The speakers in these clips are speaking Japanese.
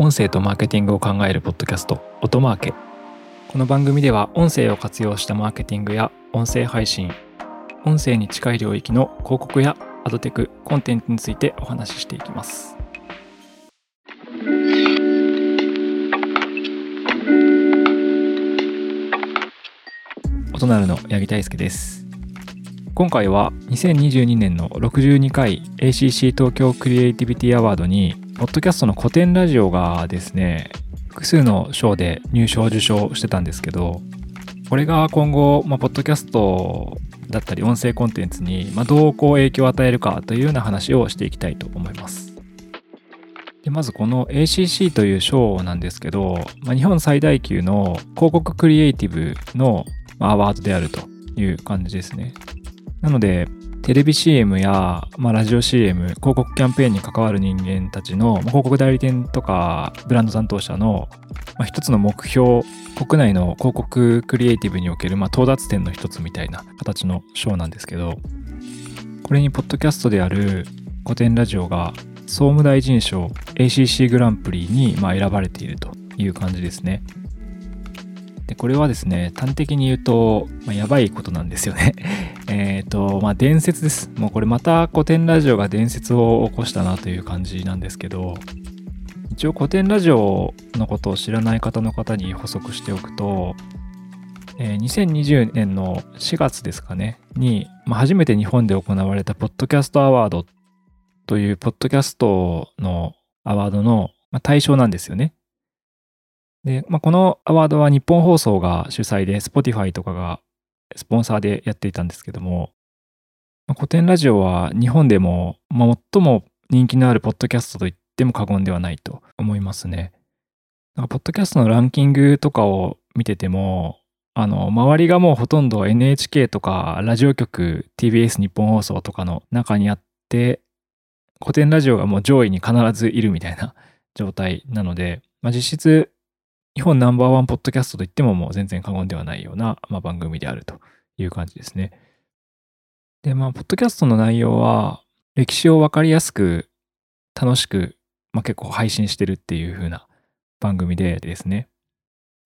音声とマーケティングを考えるポッドキャスト音マーケ。この番組では音声を活用したマーケティングや音声配信音声に近い領域の広告やアドテクコンテンツについてお話ししていきます。音なるの八木大輔です。今回は2022年の62回 ACC 東京クリエイティビティアワードにポッドキャストの古典ラジオがですね複数の賞で入賞受賞してたんですけどこれが今後、まあ、ポッドキャストだったり音声コンテンツに、まあ、どうこう影響を与えるかというような話をしていきたいと思います。でまずこの ACC という賞なんですけど、まあ、日本最大級の広告クリエイティブのアワードであるという感じですね。なので、テレビ CM や、まあ、ラジオ CM、広告キャンペーンに関わる人間たちの、まあ、広告代理店とかブランド担当者の、まあ、一つの目標、国内の広告クリエイティブにおける、まあ、到達点の一つみたいな形の賞なんですけど、これにポッドキャストである古典ラジオが総務大臣賞 ACC グランプリにま選ばれているという感じですね。で、これはですね、端的に言うと、まあ、やばいことなんですよね。えっと、まあ、伝説です。もうこれまた古典ラジオが伝説を起こしたなという感じなんですけど、一応古典ラジオのことを知らない方の方に補足しておくと、えー、2020年の4月ですかね、に、まあ、初めて日本で行われたポッドキャストアワードというポッドキャストのアワードの対象なんですよね。で、まあ、このアワードは日本放送が主催で、Spotify とかがスポンサーでやっていたんですけども、まあ、古典ラジオは日本でも、まあ、最も人気のあるポッドキャストと言っても過言ではないと思いますね。なんかポッドキャストのランキングとかを見てても、あの、周りがもうほとんど NHK とかラジオ局、TBS 日本放送とかの中にあって、古典ラジオがもう上位に必ずいるみたいな状態なので、まあ、実質日本ナンバーワンポッドキャストといってももう全然過言ではないような、まあ、番組であるという感じですね。で、まあ、ポッドキャストの内容は、歴史をわかりやすく、楽しく、まあ、結構配信してるっていう風な番組でですね。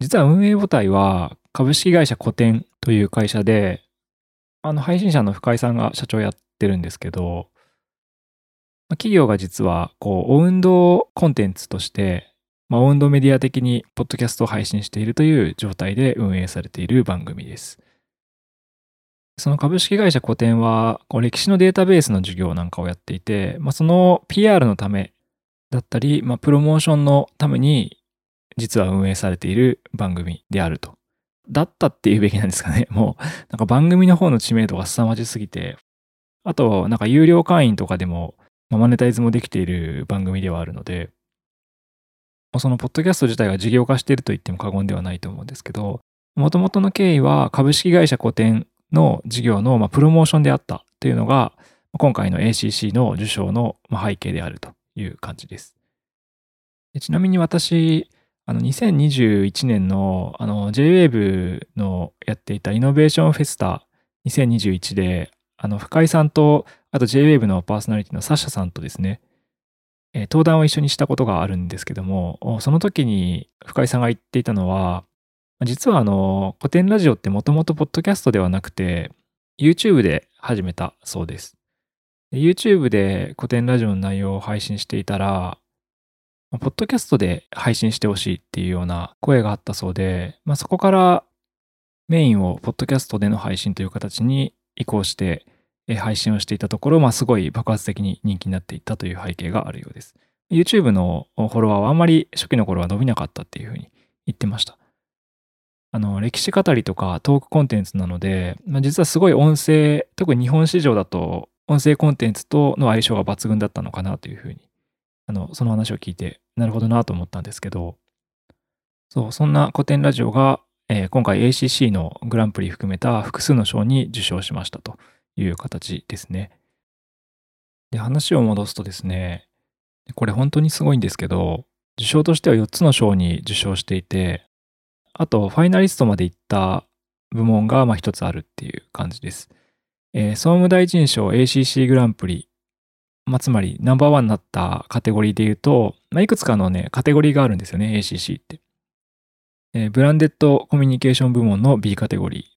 実は運営母体は株式会社古典という会社で、あの配信者の深井さんが社長やってるんですけど、企業が実はこう、オウンドコンテンツとしてまあ、温度メディア的にポッドキャストを配信しているという状態で運営されている番組です。その株式会社古典は、こう歴史のデータベースの授業なんかをやっていて、まあ、その PR のためだったり、まあ、プロモーションのために実は運営されている番組であると。だったっていうべきなんですかね。もう、なんか番組の方の知名度が凄まじすぎて、あと、なんか有料会員とかでも、まあ、マネタイズもできている番組ではあるので、そのポッドキャスト自体が事業化していると言っても過言ではないと思うんですけど、もともとの経緯は株式会社古典の事業のプロモーションであったというのが、今回の ACC の受賞の背景であるという感じです。ちなみに私、あの2021年のあの JWAVE のやっていたイノベーションフェスタ2021で、あの深井さんと、あと JWAVE のパーソナリティのサッシャさんとですね、えー、登壇を一緒にしたことがあるんですけども、その時に深井さんが言っていたのは、実はあの、古典ラジオってもともとポッドキャストではなくて、YouTube で始めたそうです。YouTube で古典ラジオの内容を配信していたら、ポッドキャストで配信してほしいっていうような声があったそうで、まあ、そこからメインをポッドキャストでの配信という形に移行して、配信をしていたところ、まあ、すごい爆発的に人気になっていったという背景があるようです。YouTube のフォロワーはあんまり初期の頃は伸びなかったっていうふうに言ってました。あの、歴史語りとかトークコンテンツなので、まあ、実はすごい音声、特に日本市場だと音声コンテンツとの相性が抜群だったのかなというふうに、あの、その話を聞いて、なるほどなと思ったんですけど、そう、そんな古典ラジオが、えー、今回 ACC のグランプリ含めた複数の賞に受賞しましたという形ですね。で、話を戻すとですね、これ本当にすごいんですけど、受賞としては4つの賞に受賞していて、あとファイナリストまで行った部門がま1つあるっていう感じです。えー、総務大臣賞 ACC グランプリまあ、つまりナンバーワンになったカテゴリーで言うと、まあ、いくつかのね、カテゴリーがあるんですよね、ACC って。ブランデッドコミュニケーション部門の B カテゴリー。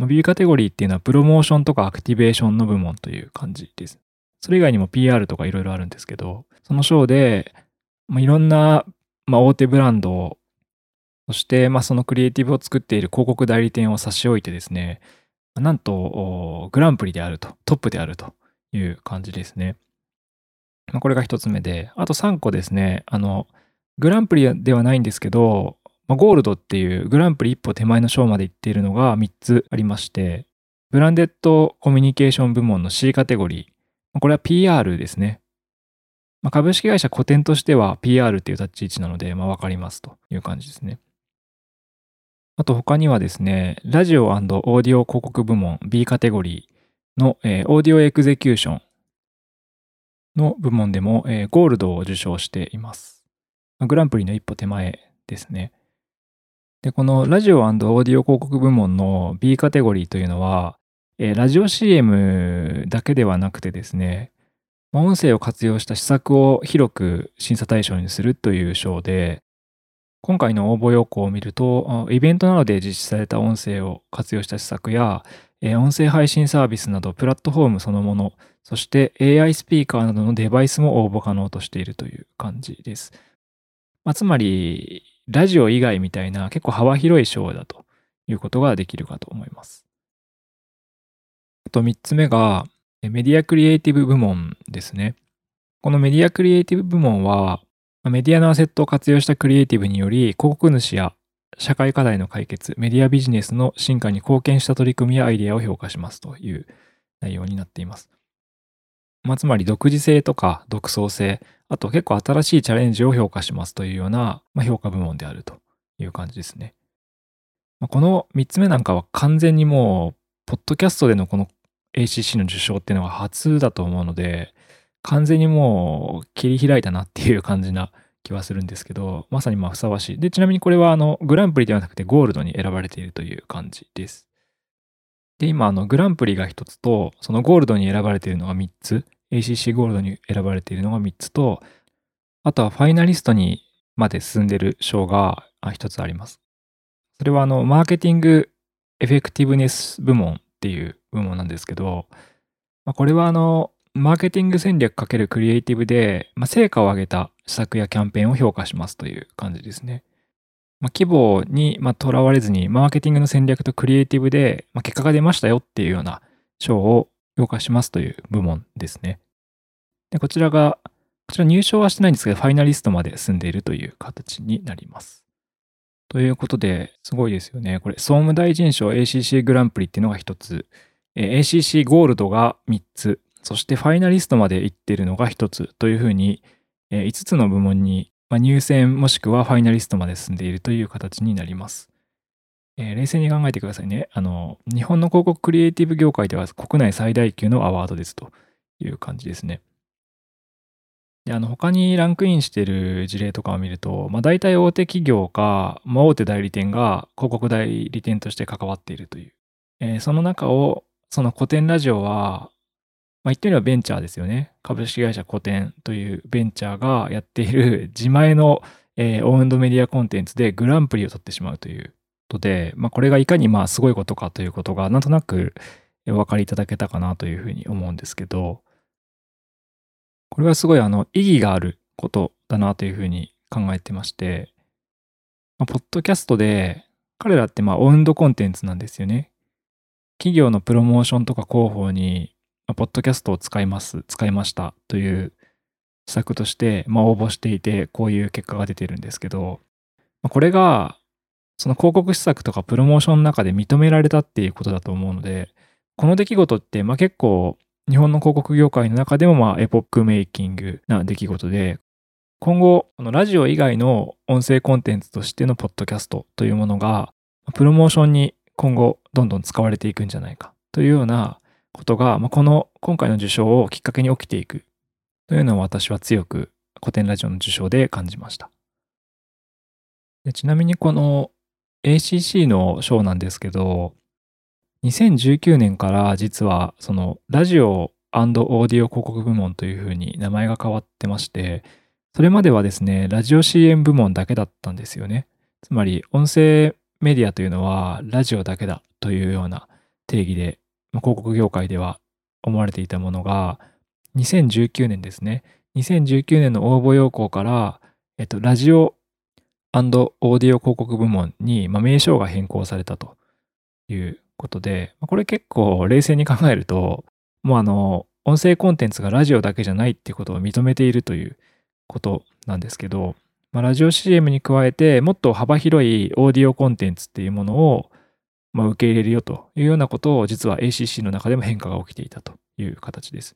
まあ、B カテゴリーっていうのはプロモーションとかアクティベーションの部門という感じです。それ以外にも PR とかいろいろあるんですけど、その章で、まあ、いろんな、まあ、大手ブランドを、そして、まあ、そのクリエイティブを作っている広告代理店を差し置いてですね、なんと、グランプリであると、トップであるという感じですね。まあ、これが一つ目で、あと3個ですね、あの、グランプリではないんですけど、まあ、ゴールドっていうグランプリ一歩手前の賞まで行っているのが3つありまして、ブランデッドコミュニケーション部門の C カテゴリー、これは PR ですね。まあ、株式会社コテンとしては PR っていう立ち位置なので、まあ、わかりますという感じですね。あと他にはですね、ラジオオーディオ広告部門 B カテゴリーの、えー、オーディオエクゼキューションの部門でも、えー、ゴールドを受賞しています。グランプリの一歩手前ですね。で、このラジオオーディオ広告部門の B カテゴリーというのは、えー、ラジオ CM だけではなくてですね、音声を活用した施策を広く審査対象にするという賞で、今回の応募要項を見ると、イベントなどで実施された音声を活用した施策や、音声配信サービスなどプラットフォームそのもの、そして AI スピーカーなどのデバイスも応募可能としているという感じです。まあ、つまり、ラジオ以外みたいな結構幅広い賞だということができるかと思います。あと3つ目が、メディアクリエイティブ部門ですね。このメディアクリエイティブ部門は、メディアのアセットを活用したクリエイティブにより、広告主や社会課題の解決、メディアビジネスの進化に貢献した取り組みやアイデアを評価しますという内容になっています。まあ、つまり独自性とか独創性、あと結構新しいチャレンジを評価しますというような、まあ、評価部門であるという感じですね。まあ、この3つ目なんかは完全にもう、ポッドキャストでのこの ACC の受賞っていうのが初だと思うので、完全にもう切り開いたなっていう感じな気はするんですけど、まさにまあふさわしい。で、ちなみにこれはあのグランプリではなくてゴールドに選ばれているという感じです。で、今あのグランプリが1つと、そのゴールドに選ばれているのが3つ、ACC ゴールドに選ばれているのが3つと、あとはファイナリストにまで進んでる賞が1つあります。それはあのマーケティングエフェクティブネス部門っていう部門なんですけど、まあ、これはあのマーケティング戦略かけるクリエイティブで、まあ、成果を上げた施策やキャンペーンを評価しますという感じですね。まあ、規模にとらわれずに、マーケティングの戦略とクリエイティブで、まあ、結果が出ましたよっていうような賞を評価しますという部門ですね。でこちらが、こちら入賞はしてないんですけど、ファイナリストまで進んでいるという形になります。ということで、すごいですよね。これ、総務大臣賞 ACC グランプリっていうのが1つ、ACC ゴールドが3つ、そしてファイナリストまで行ってるのが1つというふうに、5つの部門に入選もしくはファイナリストまで進んでいるという形になります。えー、冷静に考えてくださいね。あの、日本の広告クリエイティブ業界では国内最大級のアワードですという感じですね。で、あの、他にランクインしている事例とかを見ると、まあ、大体大手企業か、まあ、大手代理店が広告代理店として関わっているという。えー、その中を、その古典ラジオは、まあ、言ってみればベンチャーですよね。株式会社古典というベンチャーがやっている自前の、えー、オウンドメディアコンテンツでグランプリを取ってしまうということで、まあ、これがいかにまあすごいことかということがなんとなくお分かりいただけたかなというふうに思うんですけど、これはすごいあの意義があることだなというふうに考えてまして、まあ、ポッドキャストで彼らってまあオウンドコンテンツなんですよね。企業のプロモーションとか広報にまあ、ポッドキャストを使います、使いましたという施策として、まあ、応募していて、こういう結果が出てるんですけど、まあ、これが、その広告施策とかプロモーションの中で認められたっていうことだと思うので、この出来事って、まあ、結構、日本の広告業界の中でも、まあ、エポックメイキングな出来事で、今後、このラジオ以外の音声コンテンツとしてのポッドキャストというものが、プロモーションに今後どんどん使われていくんじゃないかというようなことが、まあ、この今回の受賞をきっかけに起きていくというのを私は強く古典ラジオの受賞で感じました。ちなみにこの ACC の賞なんですけど、2019年から実はそのラジオオーディオ広告部門というふうに名前が変わってまして、それまではですね、ラジオ CM 部門だけだったんですよね。つまり、音声メディアというのはラジオだけだというような定義で、広告業界では思われていたものが、2019年ですね。2019年の応募要項から、えっと、ラジオオーディオ広告部門に、まあ、名称が変更されたということで、これ結構冷静に考えると、もうあの、音声コンテンツがラジオだけじゃないっていうことを認めているということなんですけど、まあ、ラジオ CM に加えてもっと幅広いオーディオコンテンツっていうものを、まあ、受け入れるよというようなことを実は ACC の中でも変化が起きていたという形です。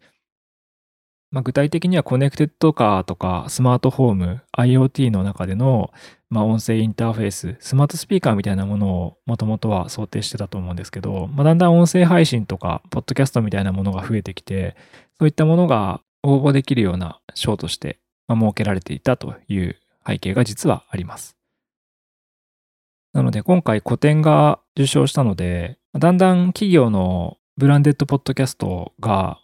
まあ、具体的にはコネクテッドカーとかスマートフォーム、IoT の中での、まあ、音声インターフェース、スマートスピーカーみたいなものをもともとは想定してたと思うんですけど、まあ、だんだん音声配信とか、ポッドキャストみたいなものが増えてきて、そういったものが応募できるような賞としてまあ設けられていたという背景が実はあります。なので今回古典が受賞したので、だんだん企業のブランデッドポッドキャストが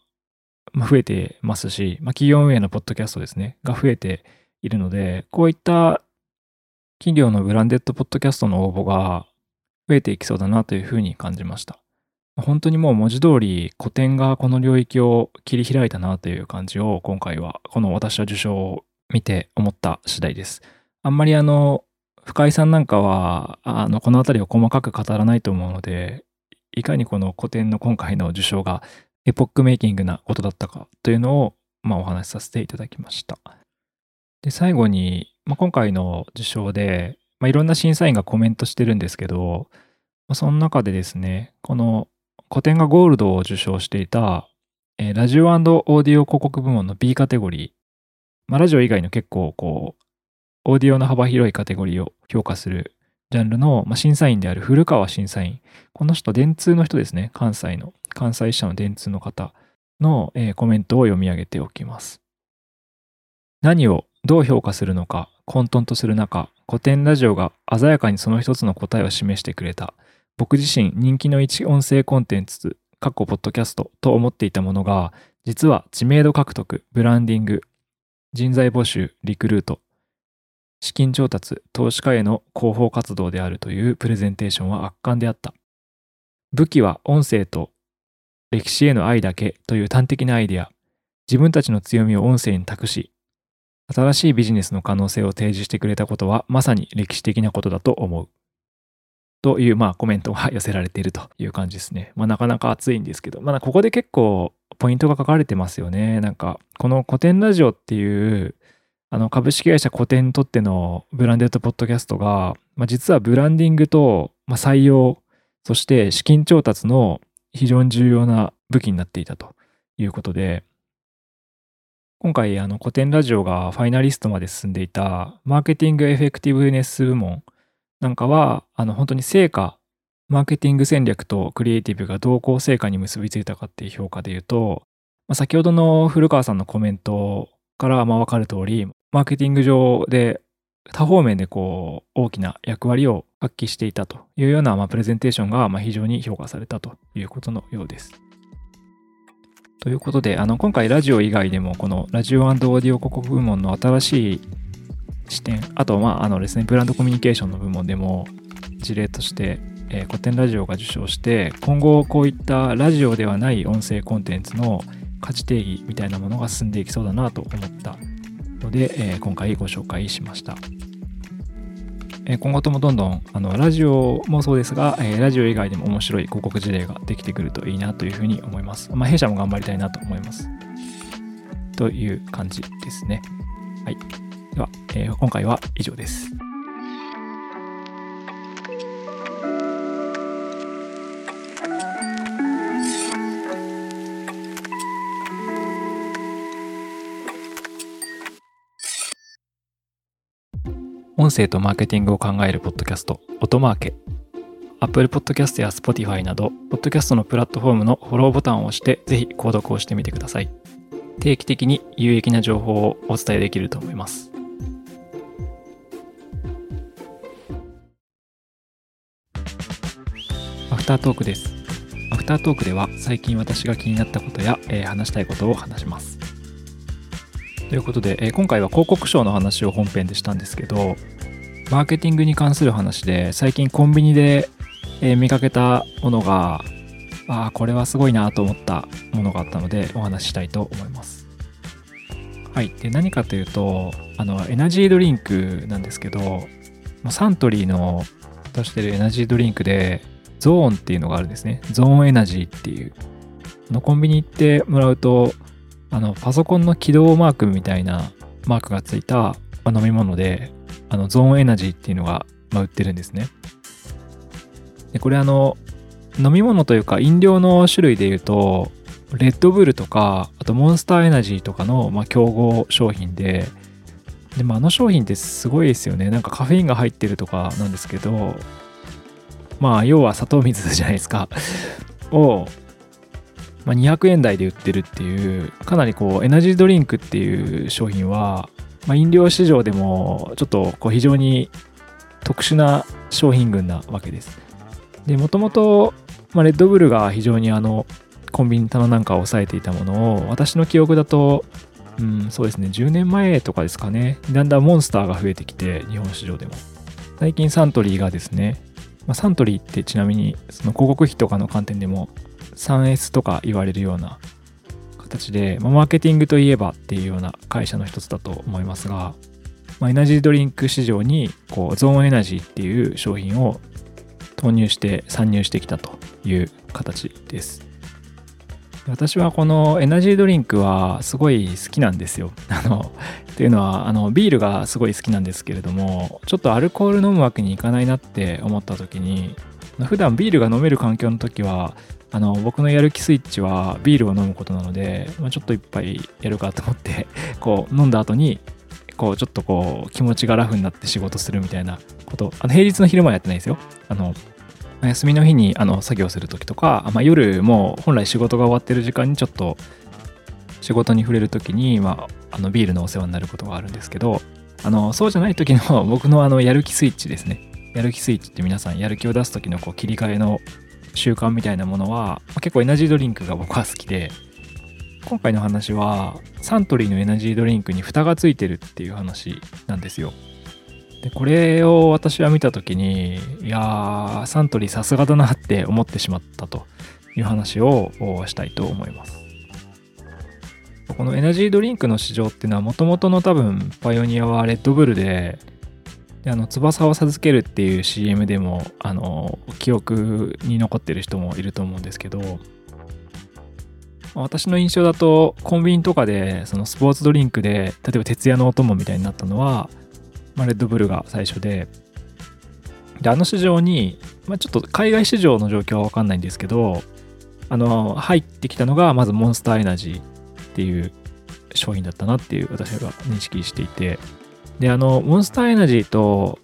増えてますし、まあ、企業運営のポッドキャストですね、が増えているので、こういった企業のブランデッドポッドキャストの応募が増えていきそうだなというふうに感じました。本当にもう文字通り古典がこの領域を切り開いたなという感じを今回はこの私は受賞を見て思った次第です。あんまりあの深井さんなんかはあのこの辺りを細かく語らないと思うのでいかにこの古典の今回の受賞がエポックメイキングなことだったかというのを、まあ、お話しさせていただきました。で、最後に、まあ、今回の受賞で、まあ、いろんな審査員がコメントしてるんですけど、まあ、その中でですね、この古典がゴールドを受賞していた、えー、ラジオオーディオ広告部門の B カテゴリー、まあ、ラジオ以外の結構こう、オーディオの幅広いカテゴリーを評価するジャンルの、まあ、審査員である古川審査員。この人、電通の人ですね。関西の、関西支社の電通の方の、えー、コメントを読み上げておきます。何をどう評価するのか混沌とする中、古典ラジオが鮮やかにその一つの答えを示してくれた。僕自身人気の一音声コンテンツ、過去ポッドキャストと思っていたものが、実は知名度獲得、ブランディング、人材募集、リクルート、資金調達、投資家への広報活動であるというプレゼンテーションは圧巻であった。武器は音声と歴史への愛だけという端的なアイデア、自分たちの強みを音声に託し、新しいビジネスの可能性を提示してくれたことはまさに歴史的なことだと思う。という、まあ、コメントが寄せられているという感じですね。まあ、なかなか熱いんですけど、まあ、ここで結構ポイントが書かれてますよね。なんか、この古典ラジオっていうあの株式会社古典にとってのブランデッドポッドキャストが、まあ、実はブランディングと、まあ、採用、そして資金調達の非常に重要な武器になっていたということで、今回あの古典ラジオがファイナリストまで進んでいたマーケティングエフェクティブネス部門なんかはあの本当に成果マーケティング戦略とクリエイティブが同行成果に結びついたかっていう評価で言うと、まあ、先ほどの古川さんのコメントからまあ分かる通りマーケティング上で多方面でこう大きな役割を発揮していたというようなまあプレゼンテーションがまあ非常に評価されたということのようです。ということで、あの今回ラジオ以外でもこのラジオオーディオ広告部門の新しい視点、あとまああのですね、ブランドコミュニケーションの部門でも事例として、えー、古典ラジオが受賞して、今後こういったラジオではない音声コンテンツの価値定義みたいなものが進んでいきそうだなと思ったので、えー、今回ご紹介しました。えー、今後ともどんどんあのラジオもそうですが、えー、ラジオ以外でも面白い広告事例ができてくるといいなというふうに思います。まあ、弊社も頑張りたいなと思います。という感じですね。はい。では、えー、今回は以上です。音声とマーケティングを考えるポッドキャスト、音マーケ。Apple Podcast や Spotify など、ポッドキャストのプラットフォームのフォローボタンを押して、ぜひ購読をしてみてください。定期的に有益な情報をお伝えできると思います。アフタートークです。アフタータートークでは最近私が気になったことや、えー、話したいことを話します。ということで、えー、今回は広告賞の話を本編でしたんですけど、マーケティングに関する話で最近コンビニで、えー、見かけたものが、ああ、これはすごいなと思ったものがあったのでお話ししたいと思います。はい。で、何かというと、あの、エナジードリンクなんですけど、サントリーの出してるエナジードリンクで、ゾーンっていうのがあるんですね。ゾーンエナジーっていう。のコンビニ行ってもらうと、あの、パソコンの起動マークみたいなマークがついた飲み物で、あの、ゾーンエナジーっていうのが、ま、売ってるんですね。で、これあの、飲み物というか飲料の種類で言うと、レッドブルとか、あとモンスターエナジーとかの、ま、競合商品で、でもあの商品ってすごいですよね。なんかカフェインが入ってるとかなんですけど、まあ要は砂糖水じゃないですか。を、まあ、200円台で売ってるっていう、かなりこうエナジードリンクっていう商品は、まあ、飲料市場でもちょっとこう非常に特殊な商品群なわけです。で、もともと、レッドブルが非常にあのコンビニ棚なんかを抑えていたものを私の記憶だとうん、そうですね、10年前とかですかね、だんだんモンスターが増えてきて、日本市場でも。最近サントリーがですね、まあ、サントリーってちなみに、その広告費とかの観点でも、3S とか言われるような形で、まあ、マーケティングといえばっていうような会社の一つだと思いますが、まあ、エナジードリンク市場にこうゾーンエナジーっていう商品を投入して参入してきたという形です。私はこのエナジードリンクはすごい好きなんですよ。あの、というのは、あの、ビールがすごい好きなんですけれども、ちょっとアルコール飲むわけにいかないなって思った時に、普段ビールが飲める環境の時は、あの、僕のやる気スイッチはビールを飲むことなので、まあ、ちょっと一杯やるかと思って、こう、飲んだ後に、こう、ちょっとこう、気持ちがラフになって仕事するみたいなこと、あの、平日の昼間はやってないですよ。あの、休みの日にあの作業する時とか、まあ、夜も本来仕事が終わってる時間にちょっと仕事に触れる時に、まあ、あのビールのお世話になることがあるんですけどあのそうじゃない時の僕のあのやる気スイッチですねやる気スイッチって皆さんやる気を出す時のこう切り替えの習慣みたいなものは、結構エナジードリンクが僕は好きで今回の話はサントリーのエナジードリンクに蓋がついてるっていう話なんですよ。でこれを私は見た時にいやーサントリーさすがだなって思ってしまったと。いう話をしたいと思います。このエナジードリンクの市場っていうのはもともとの多分パイオニアはレッドブルでであの翼を授けるっていう CM でもあの記憶に残ってる人もいると思うんですけど私の印象だとコンビニとかでそのスポーツドリンクで例えば徹夜のお供みたいになったのはまあ、レッドブルが最初で、で、あの市場に、まあ、ちょっと海外市場の状況はわかんないんですけど、あの、入ってきたのが、まずモンスターエナジーっていう商品だったなっていう私が認識していて、で、あの、モンスターエナジーと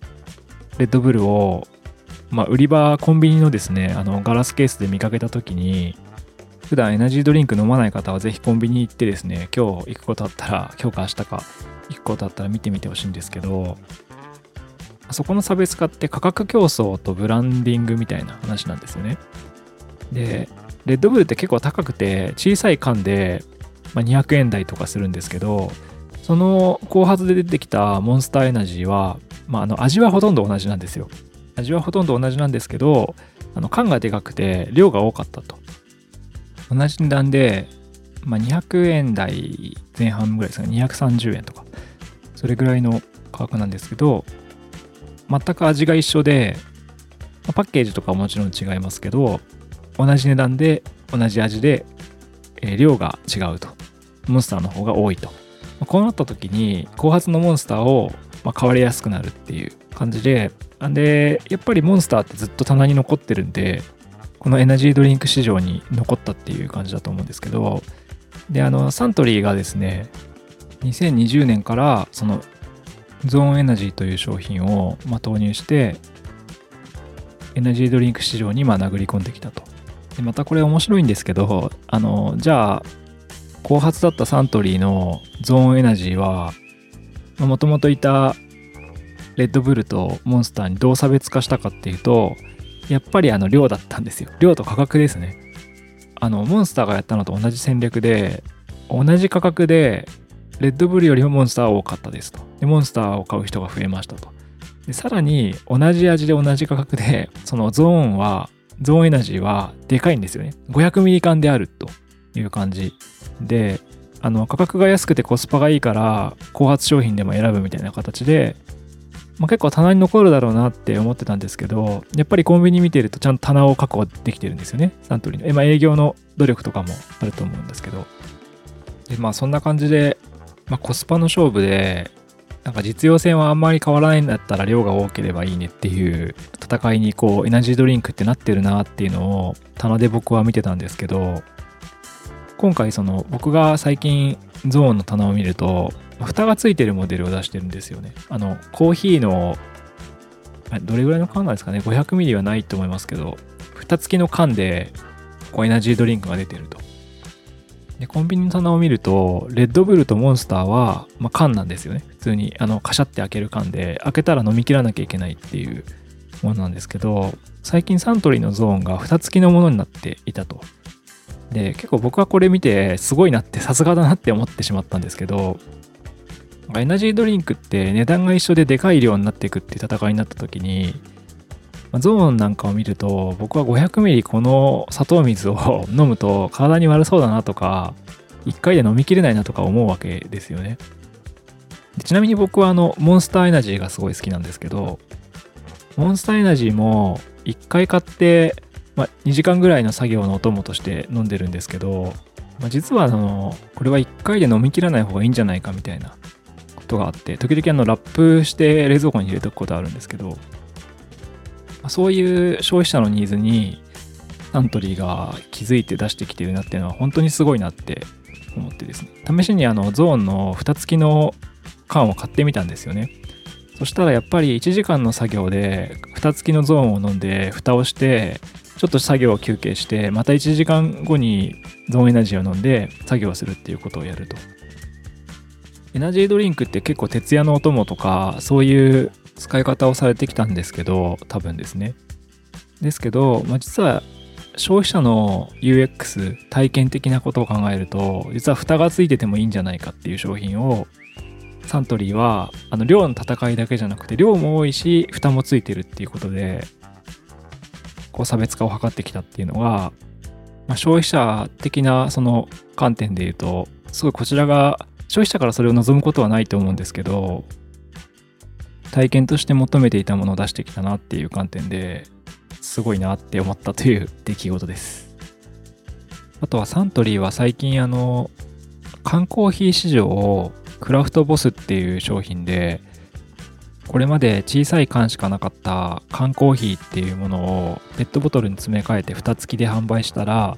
レッドブルを、まあ、売り場、コンビニのですね、あの、ガラスケースで見かけたときに、普段エナジードリンク飲まない方はぜひコンビニ行ってですね、今日行くことあったら、今日か明日か1個だったら見てみてほしいんですけどそこの差別化って価格競争とブランディングみたいな話なんですよね。でレッドブルって結構高くて小さい缶で、ま200円台とかするんですけどその後発で出てきたモンスターエナジーは、まあ、あの味はほとんど同じなんですよ味はほとんど同じなんですけどあの缶がでかくて量が多かったと同じ値段でまあ、200円台前半ぐらいですかね、230円とか、それぐらいの価格なんですけど、全く味が一緒で、まあ、パッケージとかはもちろん違いますけど、同じ値段で同じ味で、えー、量が違うと。モンスターの方が多いと。ま、こうなった時に、後発のモンスターを、まあ、買われやすくなるっていう感じで、で、やっぱりモンスターってずっと棚に残ってるんで、このエナジードリンク市場に残ったっていう感じだと思うんですけど、で、あの、サントリーがですね、2020年からそのゾーンエナジーという商品を、まあ、投入して、エナジードリンク市場にまあ殴り込んできたと。でまたこれ面白いんですけど、あの、じゃあ、後発だったサントリーのゾーンエナジーは、もともといたレッドブルとモンスターにどう差別化したかっていうと、やっぱりあの量だったんですよ。量と価格ですね。あのモンスターがやったのと同じ戦略で同じ価格でレッドブルよりもモンスター多かったですとでモンスターを買う人が増えましたとでさらに同じ味で同じ価格でそのゾーンはゾーンエナジーはでかいんですよね500ミリ缶であるという感じであの価格が安くてコスパがいいから後発商品でも選ぶみたいな形でまあ、結構棚に残るだろうなって思ってたんですけど、やっぱりコンビニ見てるとちゃんと棚を確保できてるんですよね。サントリーの。まあ、営業の努力とかもあると思うんですけど。で、まあそんな感じで、まあ、コスパの勝負で、なんか実用性はあんまり変わらないんだったら量が多ければいいねっていう戦いにこうエナジードリンクってなってるなっていうのを棚で僕は見てたんですけど今回その僕が最近ゾーンの棚を見ると蓋がついてるモデルを出してるんですよね。あの、コーヒーの、どれぐらいの缶なんですかね ?500 ミリはないと思いますけど、蓋付きの缶で、こうエナジードリンクが出てると。で、コンビニの棚を見ると、レッドブルとモンスターは、まあ、缶なんですよね。普通に、あの、カシャって開ける缶で、開けたら飲み切らなきゃいけないっていうものなんですけど、最近サントリーのゾーンが蓋付きのものになっていたと。で、結構僕はこれ見て、すごいなって、さすがだなって思ってしまったんですけど、エナジードリンクって値段が一緒ででかい量になっていくって戦いになった時に、ゾーンなんかを見ると僕は 500ml この砂糖水を 飲むと体に悪そうだなとか1回で飲みきれないなとか思うわけですよね。ちなみに僕はあのモンスターエナジーがすごい好きなんですけどモンスターエナジーも1回買って、まあ、2時間ぐらいの作業のお供として飲んでるんですけど、まあ、実はあのこれは1回で飲みきらない方がいいんじゃないかみたいなことがあって、時々あのラップして冷蔵庫に入れておくことあるんですけど、まそういう消費者のニーズにサントリーが気づいて出してきてるなっていうのは本当にすごいなって思ってですね。試しにあのゾーンの蓋付きの缶を買ってみたんですよね。そしたらやっぱり1時間の作業で蓋付きのゾーンを飲んで蓋をしてちょっと作業を休憩してまた1時間後にゾーンエナジーを飲んで作業をするっていうことをやると。エナジードリンクって結構徹夜のお供とかそういう使い方をされてきたんですけど多分ですねですけど、まあ、実は消費者の UX 体験的なことを考えると実は蓋がついててもいいんじゃないかっていう商品をサントリーはあの量の戦いだけじゃなくて量も多いし蓋もついてるっていうことでこう差別化を図ってきたっていうのが、まあ、消費者的なその観点で言うとすごいこちらが消費者からそれを望むことはないと思うんですけど体験として求めていたものを出してきたなっていう観点ですごいなって思ったという出来事です。あとはサントリーは最近あの缶コーヒー市場をクラフトボスっていう商品でこれまで小さい缶しかなかった缶コーヒーっていうものをペットボトルに詰め替えて蓋付きで販売したら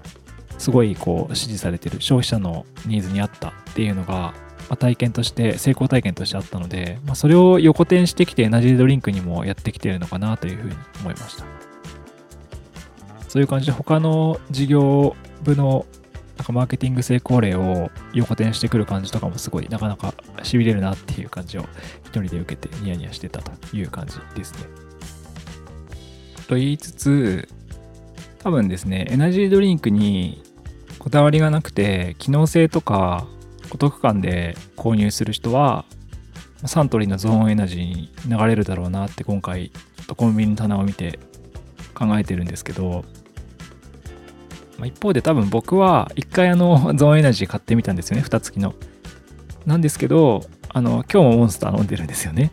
すごいこう支持されてる消費者のニーズに合ったっていうのが、ま、体験として成功体験としてあったので、まあ、それを横転してきてエナジードリンクにもやってきてるのかなというふうに思いました。そういう感じで他の事業部のかマーケティング成功例を横転してくる感じとかもすごいなかなか痺れるなっていう感じを一人で受けてニヤニヤしてたという感じですね。と言いつつ多分ですねエナジードリンクにこだわりがなくて機能性とかお得感で購入する人はサントリーのゾーンエナジーに流れるだろうなって今回ちょっとコンビニの棚を見て考えてるんですけど、まあ、一方で多分僕は一回あのゾーンエナジー買ってみたんですよね。蓋付きの。なんですけどあの今日もモンスター飲んでるんですよね。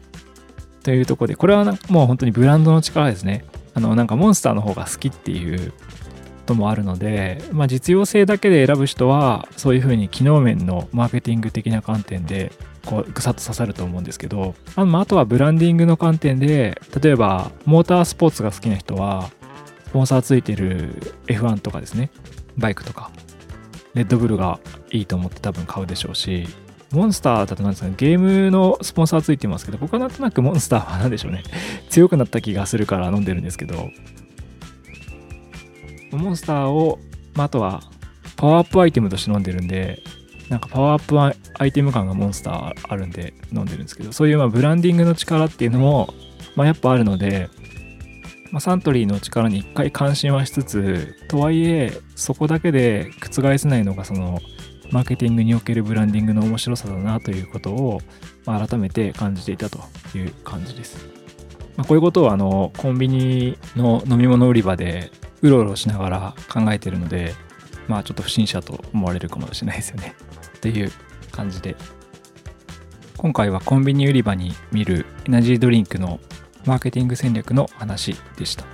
というとこでこれはもう本当にブランドの力ですね。あのなんかモンスターの方が好きっていうこともあるので、まあ、実用性だけで選ぶ人はそういうふうに機能面のマーケティング的な観点でこうぐさっと刺さると思うんですけど。あ,、まあ、とはブランディングの観点で例えばモータースポーツが好きな人はポンサーついてる F1 とかですね。バイクとか。レッドブルがいいと思って多分買うでしょうし。モンスターだとなんですかね、ゲームのスポンサーついてますけど、僕はなんとなくモンスターは何でしょうね、強くなった気がするから飲んでるんですけど、モンスターを、まあ、あとはパワーアップアイテムとして飲んでるんで、なんかパワーアップアイテム感がモンスターあるんで飲んでるんですけど、そういうまブランディングの力っていうのも、まあ、やっぱあるので、まあ、サントリーの力に一回関心はしつつとはいえそこだけで覆せないのがそのマーケティングにおけるブランディングの面白さだなということを、まあ、改めて感じていたという感じです。まあ、こういうことをあのコンビニの飲み物売り場でうろうろしながら考えてるので、まあちょっと不審者と思われるかもしれないですよね。という感じで、今回はコンビニ売り場に見るエナジードリンクのマーケティング戦略の話でした。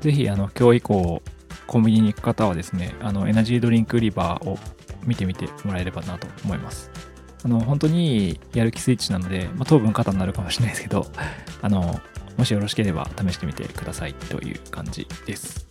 ぜひ、あの、今日以降、コンビニに行く方はですね、あの、エナジードリンク売り場を見てみてもらえればなと思います。あの、本当にやる気スイッチなので、まあ、当分肩になるかもしれないですけど、あの、もしよろしければ試してみてくださいという感じです。